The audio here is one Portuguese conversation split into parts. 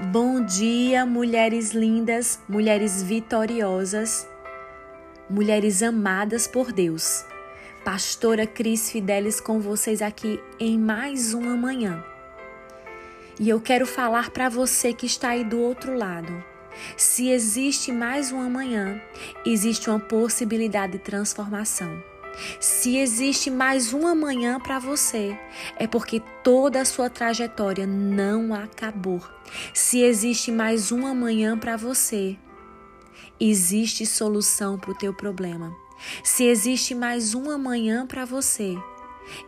Bom dia, mulheres lindas, mulheres vitoriosas, mulheres amadas por Deus. Pastora Cris Fidelis com vocês aqui em mais uma manhã. E eu quero falar para você que está aí do outro lado. Se existe mais uma manhã, existe uma possibilidade de transformação. Se existe mais uma manhã para você, é porque toda a sua trajetória não acabou. Se existe mais uma manhã para você, existe solução para o teu problema. Se existe mais uma manhã para você,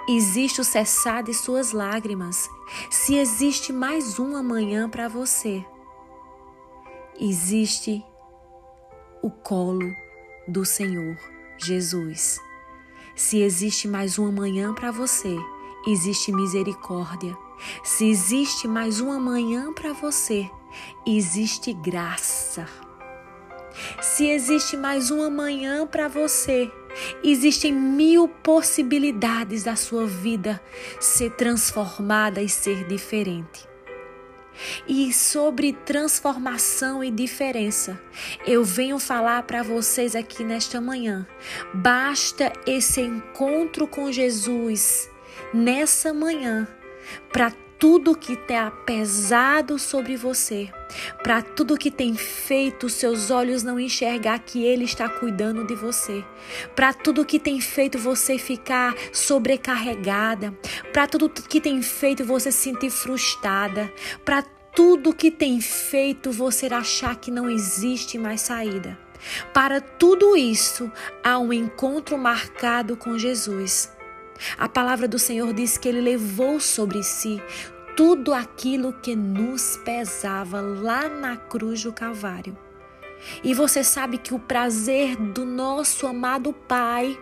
existe o cessar de suas lágrimas. Se existe mais uma manhã para você, existe o colo do Senhor Jesus. Se existe mais uma manhã para você, existe misericórdia. Se existe mais uma manhã para você, existe graça. Se existe mais uma manhã para você, existem mil possibilidades da sua vida ser transformada e ser diferente. E sobre transformação e diferença, eu venho falar para vocês aqui nesta manhã. Basta esse encontro com Jesus nessa manhã para tudo que está pesado sobre você, para tudo que tem feito seus olhos não enxergar que Ele está cuidando de você, para tudo que tem feito você ficar sobrecarregada, para tudo que tem feito você se sentir frustrada, para tudo que tem feito você achar que não existe mais saída. Para tudo isso, há um encontro marcado com Jesus. A palavra do Senhor diz que ele levou sobre si tudo aquilo que nos pesava lá na cruz do Calvário. E você sabe que o prazer do nosso amado Pai,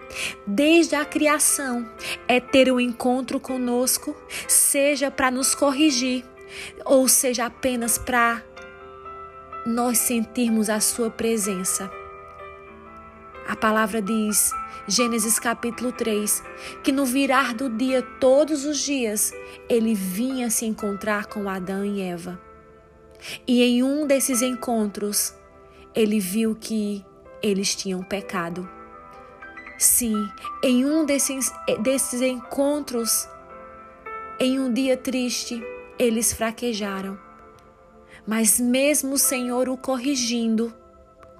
desde a criação, é ter um encontro conosco, seja para nos corrigir, ou seja apenas para nós sentirmos a Sua presença. A palavra diz, Gênesis capítulo 3, que no virar do dia, todos os dias, ele vinha se encontrar com Adão e Eva. E em um desses encontros, ele viu que eles tinham pecado. Sim, em um desses, desses encontros, em um dia triste, eles fraquejaram. Mas mesmo o Senhor o corrigindo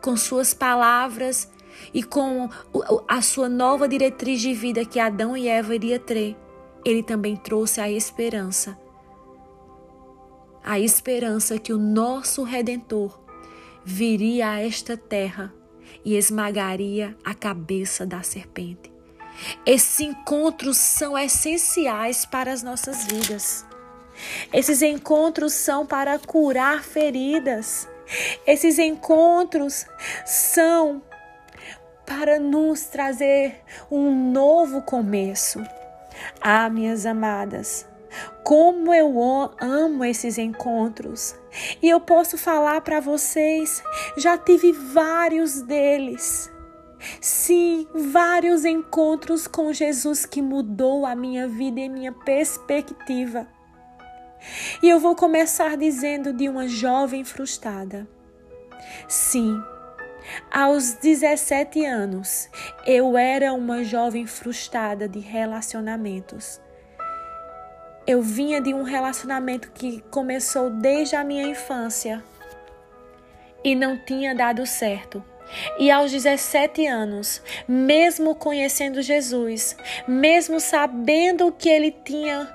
com suas palavras e com a sua nova diretriz de vida que Adão e Eva iria ter, ele também trouxe a esperança. A esperança que o nosso redentor viria a esta terra e esmagaria a cabeça da serpente. Esses encontros são essenciais para as nossas vidas. Esses encontros são para curar feridas. Esses encontros são para nos trazer um novo começo. Ah, minhas amadas, como eu amo esses encontros. E eu posso falar para vocês, já tive vários deles. Sim, vários encontros com Jesus que mudou a minha vida e minha perspectiva. E eu vou começar dizendo de uma jovem frustrada. Sim, aos 17 anos, eu era uma jovem frustrada de relacionamentos. Eu vinha de um relacionamento que começou desde a minha infância e não tinha dado certo. E aos 17 anos, mesmo conhecendo Jesus, mesmo sabendo que ele tinha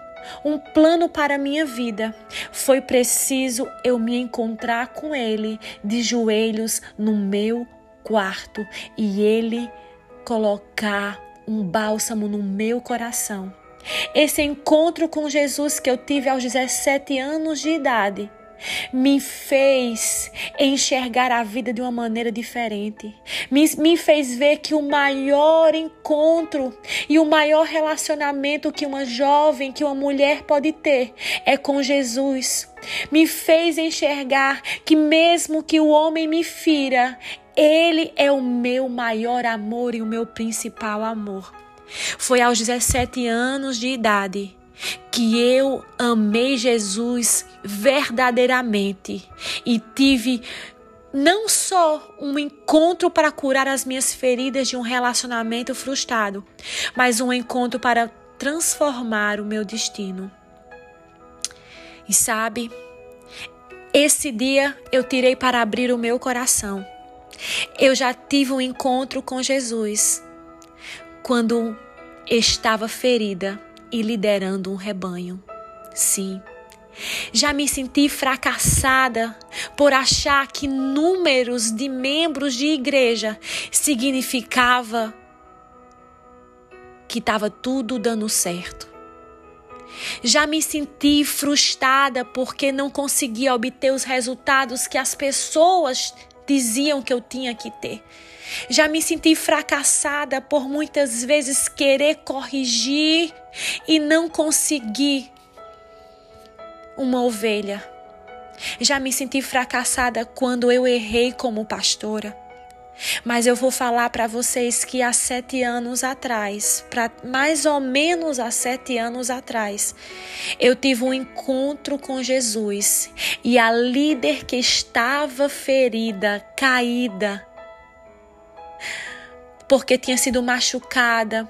um plano para a minha vida. Foi preciso eu me encontrar com Ele de joelhos no meu quarto e Ele colocar um bálsamo no meu coração. Esse encontro com Jesus que eu tive aos 17 anos de idade me fez enxergar a vida de uma maneira diferente. Me, me fez ver que o maior encontro e o maior relacionamento que uma jovem, que uma mulher pode ter é com Jesus. Me fez enxergar que, mesmo que o homem me fira, ele é o meu maior amor e o meu principal amor. Foi aos 17 anos de idade que eu amei Jesus verdadeiramente e tive não só um encontro para curar as minhas feridas de um relacionamento frustrado, mas um encontro para transformar o meu destino. E sabe, esse dia eu tirei para abrir o meu coração. Eu já tive um encontro com Jesus quando estava ferida e liderando um rebanho. Sim. Já me senti fracassada por achar que números de membros de igreja significava que estava tudo dando certo. Já me senti frustrada porque não conseguia obter os resultados que as pessoas diziam que eu tinha que ter. Já me senti fracassada por muitas vezes querer corrigir e não conseguir uma ovelha. Já me senti fracassada quando eu errei como pastora. Mas eu vou falar para vocês que há sete anos atrás, para mais ou menos há sete anos atrás, eu tive um encontro com Jesus e a líder que estava ferida, caída, porque tinha sido machucada,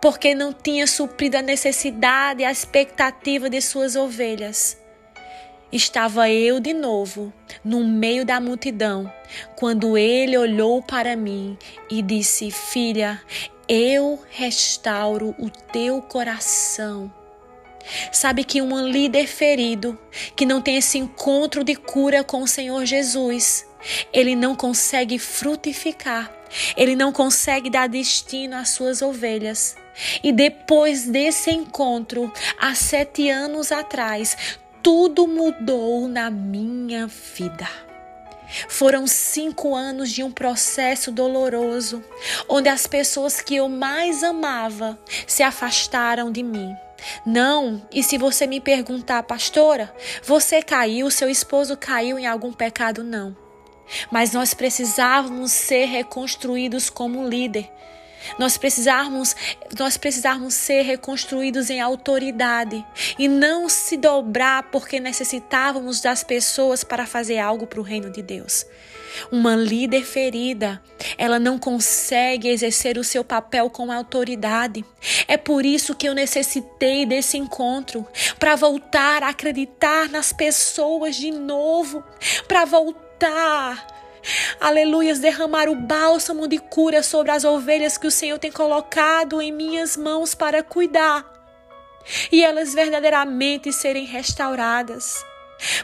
porque não tinha suprido a necessidade a expectativa de suas ovelhas estava eu de novo no meio da multidão, quando ele olhou para mim e disse: Filha, eu restauro o teu coração. Sabe que um líder ferido, que não tem esse encontro de cura com o Senhor Jesus, ele não consegue frutificar, ele não consegue dar destino às suas ovelhas. E depois desse encontro, há sete anos atrás, tudo mudou na minha vida. Foram cinco anos de um processo doloroso, onde as pessoas que eu mais amava se afastaram de mim. Não, e se você me perguntar, pastora, você caiu, seu esposo caiu em algum pecado? Não. Mas nós precisávamos ser reconstruídos como líder. Nós precisarmos, nós precisarmos ser reconstruídos em autoridade e não se dobrar porque necessitávamos das pessoas para fazer algo para o reino de Deus. Uma líder ferida, ela não consegue exercer o seu papel com autoridade. É por isso que eu necessitei desse encontro para voltar a acreditar nas pessoas de novo, para voltar Aleluias, derramar o bálsamo de cura sobre as ovelhas que o Senhor tem colocado em minhas mãos para cuidar. E elas verdadeiramente serem restauradas.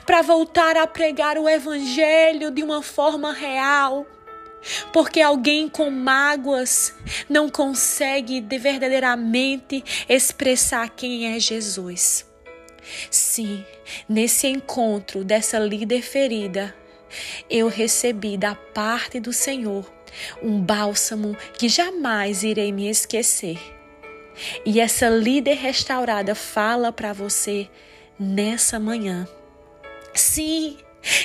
Para voltar a pregar o Evangelho de uma forma real. Porque alguém com mágoas não consegue de verdadeiramente expressar quem é Jesus. Sim, nesse encontro dessa líder ferida, eu recebi da parte do Senhor um bálsamo que jamais irei me esquecer. E essa líder restaurada fala para você nessa manhã. Sim,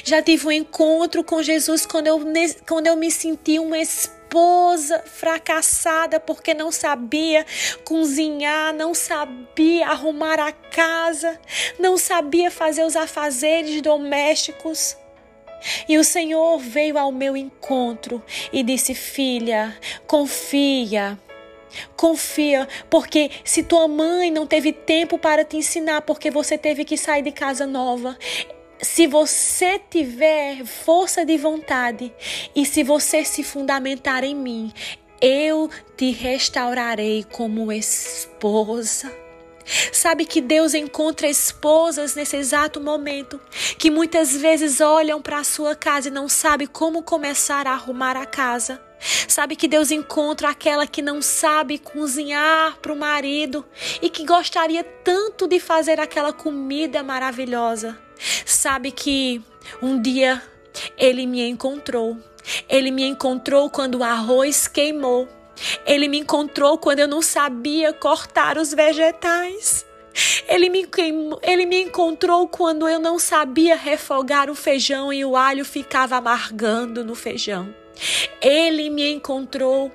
já tive um encontro com Jesus quando eu, quando eu me senti uma esposa fracassada porque não sabia cozinhar, não sabia arrumar a casa, não sabia fazer os afazeres domésticos. E o Senhor veio ao meu encontro e disse: Filha, confia. Confia, porque se tua mãe não teve tempo para te ensinar, porque você teve que sair de casa nova, se você tiver força de vontade e se você se fundamentar em mim, eu te restaurarei como esposa. Sabe que Deus encontra esposas nesse exato momento que muitas vezes olham para a sua casa e não sabe como começar a arrumar a casa. Sabe que Deus encontra aquela que não sabe cozinhar para o marido e que gostaria tanto de fazer aquela comida maravilhosa. Sabe que um dia ele me encontrou. Ele me encontrou quando o arroz queimou. Ele me encontrou quando eu não sabia cortar os vegetais. Ele me, ele me encontrou quando eu não sabia refogar o feijão e o alho ficava amargando no feijão. Ele me encontrou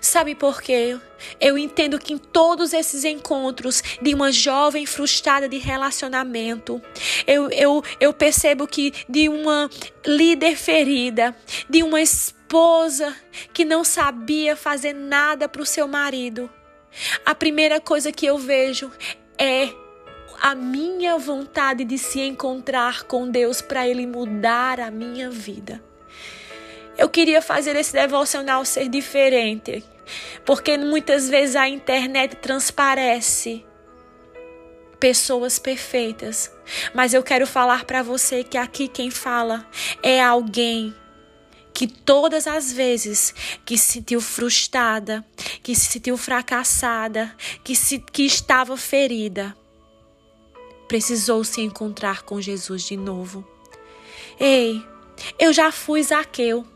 Sabe por quê? Eu entendo que em todos esses encontros de uma jovem frustrada de relacionamento, eu, eu, eu percebo que de uma líder ferida, de uma esposa que não sabia fazer nada para o seu marido, a primeira coisa que eu vejo é a minha vontade de se encontrar com Deus para Ele mudar a minha vida. Eu queria fazer esse devocional ser diferente, porque muitas vezes a internet transparece pessoas perfeitas, mas eu quero falar para você que aqui quem fala é alguém que todas as vezes que se sentiu frustrada, que se sentiu fracassada, que, se, que estava ferida, precisou se encontrar com Jesus de novo. Ei, eu já fui Zaqueu,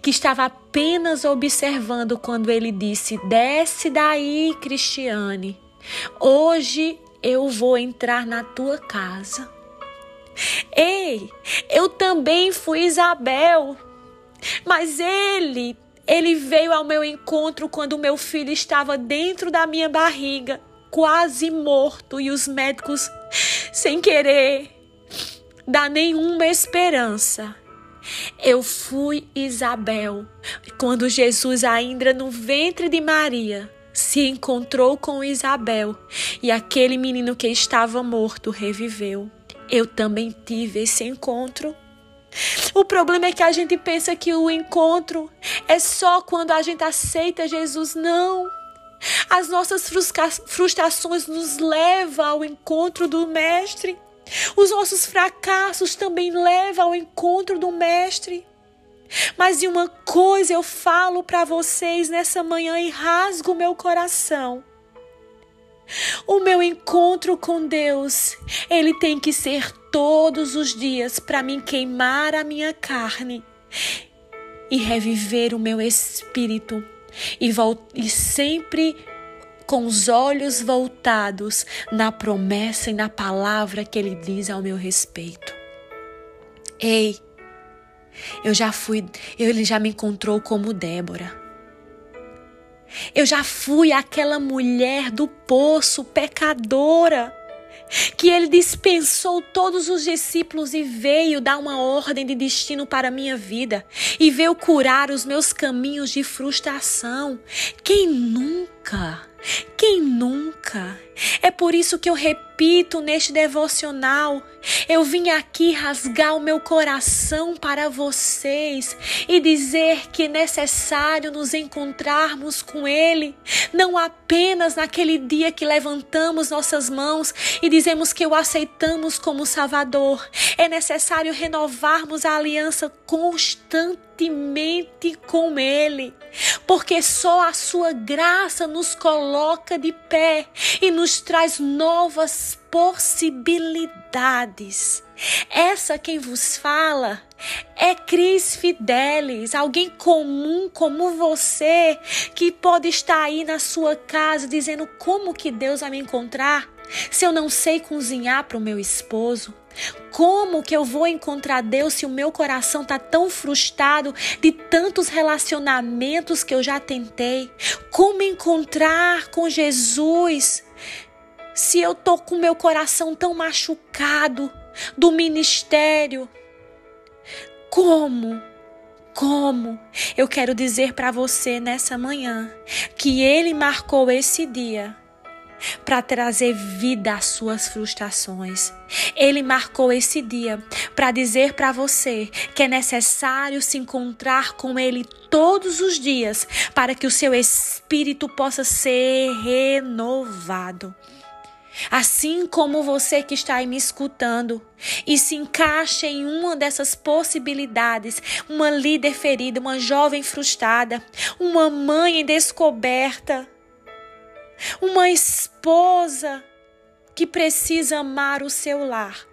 que estava apenas observando quando ele disse: Desce daí, Cristiane. Hoje eu vou entrar na tua casa. Ei, eu também fui Isabel, mas ele, ele veio ao meu encontro quando meu filho estava dentro da minha barriga, quase morto, e os médicos sem querer dar nenhuma esperança. Eu fui Isabel, quando Jesus, ainda no ventre de Maria, se encontrou com Isabel e aquele menino que estava morto reviveu. Eu também tive esse encontro. O problema é que a gente pensa que o encontro é só quando a gente aceita Jesus. Não. As nossas frustrações nos levam ao encontro do Mestre. Os nossos fracassos também levam ao encontro do Mestre. Mas de uma coisa eu falo para vocês nessa manhã e rasgo meu coração. O meu encontro com Deus, ele tem que ser todos os dias para mim queimar a minha carne e reviver o meu espírito e, e sempre com os olhos voltados na promessa e na palavra que ele diz ao meu respeito. Ei, eu já fui, ele já me encontrou como Débora. Eu já fui aquela mulher do poço pecadora que ele dispensou todos os discípulos e veio dar uma ordem de destino para a minha vida e veio curar os meus caminhos de frustração. Quem nunca? Quem nunca? É por isso que eu repito neste devocional. Eu vim aqui rasgar o meu coração para vocês e dizer que é necessário nos encontrarmos com Ele, não apenas naquele dia que levantamos nossas mãos e dizemos que o aceitamos como Salvador. É necessário renovarmos a aliança constantemente com Ele, porque só a Sua graça nos coloca de pé e nos traz novas possibilidades. Essa quem vos fala é Cris Fidelis, alguém comum como você, que pode estar aí na sua casa dizendo como que Deus vai me encontrar se eu não sei cozinhar para o meu esposo. Como que eu vou encontrar Deus se o meu coração está tão frustrado de tantos relacionamentos que eu já tentei? Como encontrar com Jesus se eu tô com meu coração tão machucado do ministério? Como? Como? Eu quero dizer para você nessa manhã que ele marcou esse dia para trazer vida às suas frustrações. Ele marcou esse dia para dizer para você que é necessário se encontrar com ele todos os dias para que o seu espírito possa ser renovado. Assim como você que está aí me escutando e se encaixa em uma dessas possibilidades, uma líder ferida, uma jovem frustrada, uma mãe descoberta, uma esposa que precisa amar o seu lar.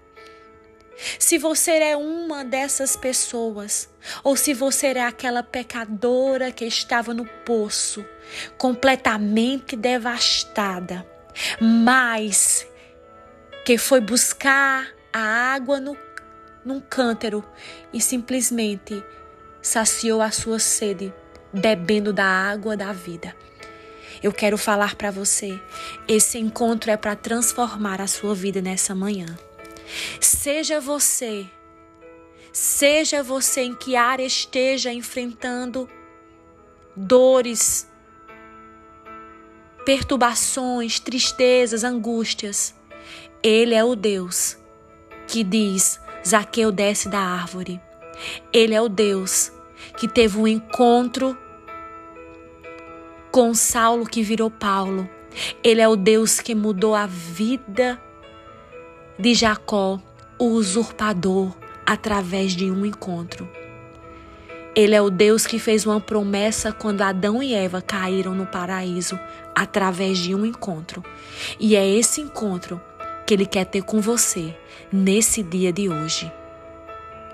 Se você é uma dessas pessoas, ou se você é aquela pecadora que estava no poço, completamente devastada, mas que foi buscar a água no, num cântaro e simplesmente saciou a sua sede bebendo da água da vida. Eu quero falar para você, esse encontro é para transformar a sua vida nessa manhã. Seja você, seja você em que área esteja enfrentando dores, perturbações, tristezas, angústias, ele é o Deus que diz: Zaqueu desce da árvore. Ele é o Deus que teve um encontro com Saulo que virou Paulo. Ele é o Deus que mudou a vida de Jacó, o usurpador, através de um encontro. Ele é o Deus que fez uma promessa quando Adão e Eva caíram no paraíso, através de um encontro. E é esse encontro que Ele quer ter com você nesse dia de hoje.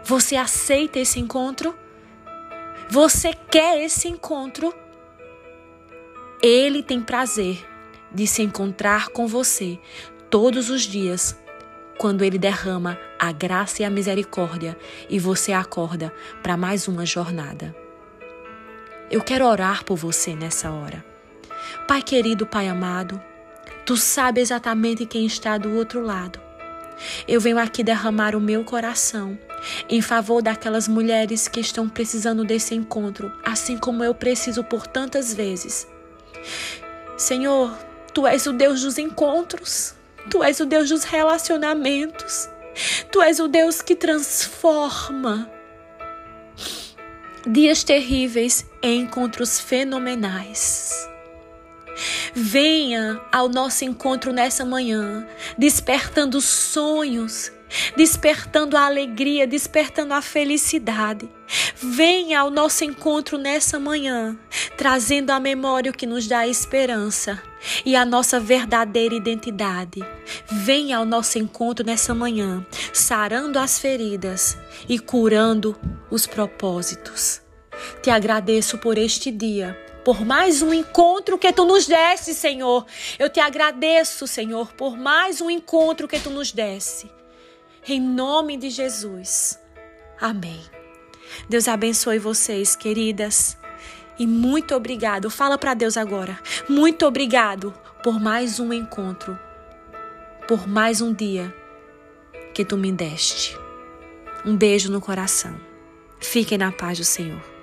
Você aceita esse encontro? Você quer esse encontro? Ele tem prazer de se encontrar com você todos os dias, quando Ele derrama a graça e a misericórdia e você acorda para mais uma jornada. Eu quero orar por você nessa hora. Pai querido, Pai amado, Tu sabe exatamente quem está do outro lado. Eu venho aqui derramar o meu coração em favor daquelas mulheres que estão precisando desse encontro, assim como eu preciso por tantas vezes. Senhor, tu és o Deus dos encontros, tu és o Deus dos relacionamentos, tu és o Deus que transforma dias terríveis em encontros fenomenais. Venha ao nosso encontro nessa manhã, despertando sonhos, despertando a alegria, despertando a felicidade. Venha ao nosso encontro nessa manhã, trazendo à memória o que nos dá esperança e a nossa verdadeira identidade. Venha ao nosso encontro nessa manhã, sarando as feridas e curando os propósitos. Te agradeço por este dia por mais um encontro que tu nos desse, Senhor. Eu te agradeço, Senhor, por mais um encontro que tu nos desse. Em nome de Jesus. Amém. Deus abençoe vocês, queridas. E muito obrigado. Fala para Deus agora. Muito obrigado por mais um encontro. Por mais um dia que tu me deste. Um beijo no coração. Fiquem na paz do Senhor.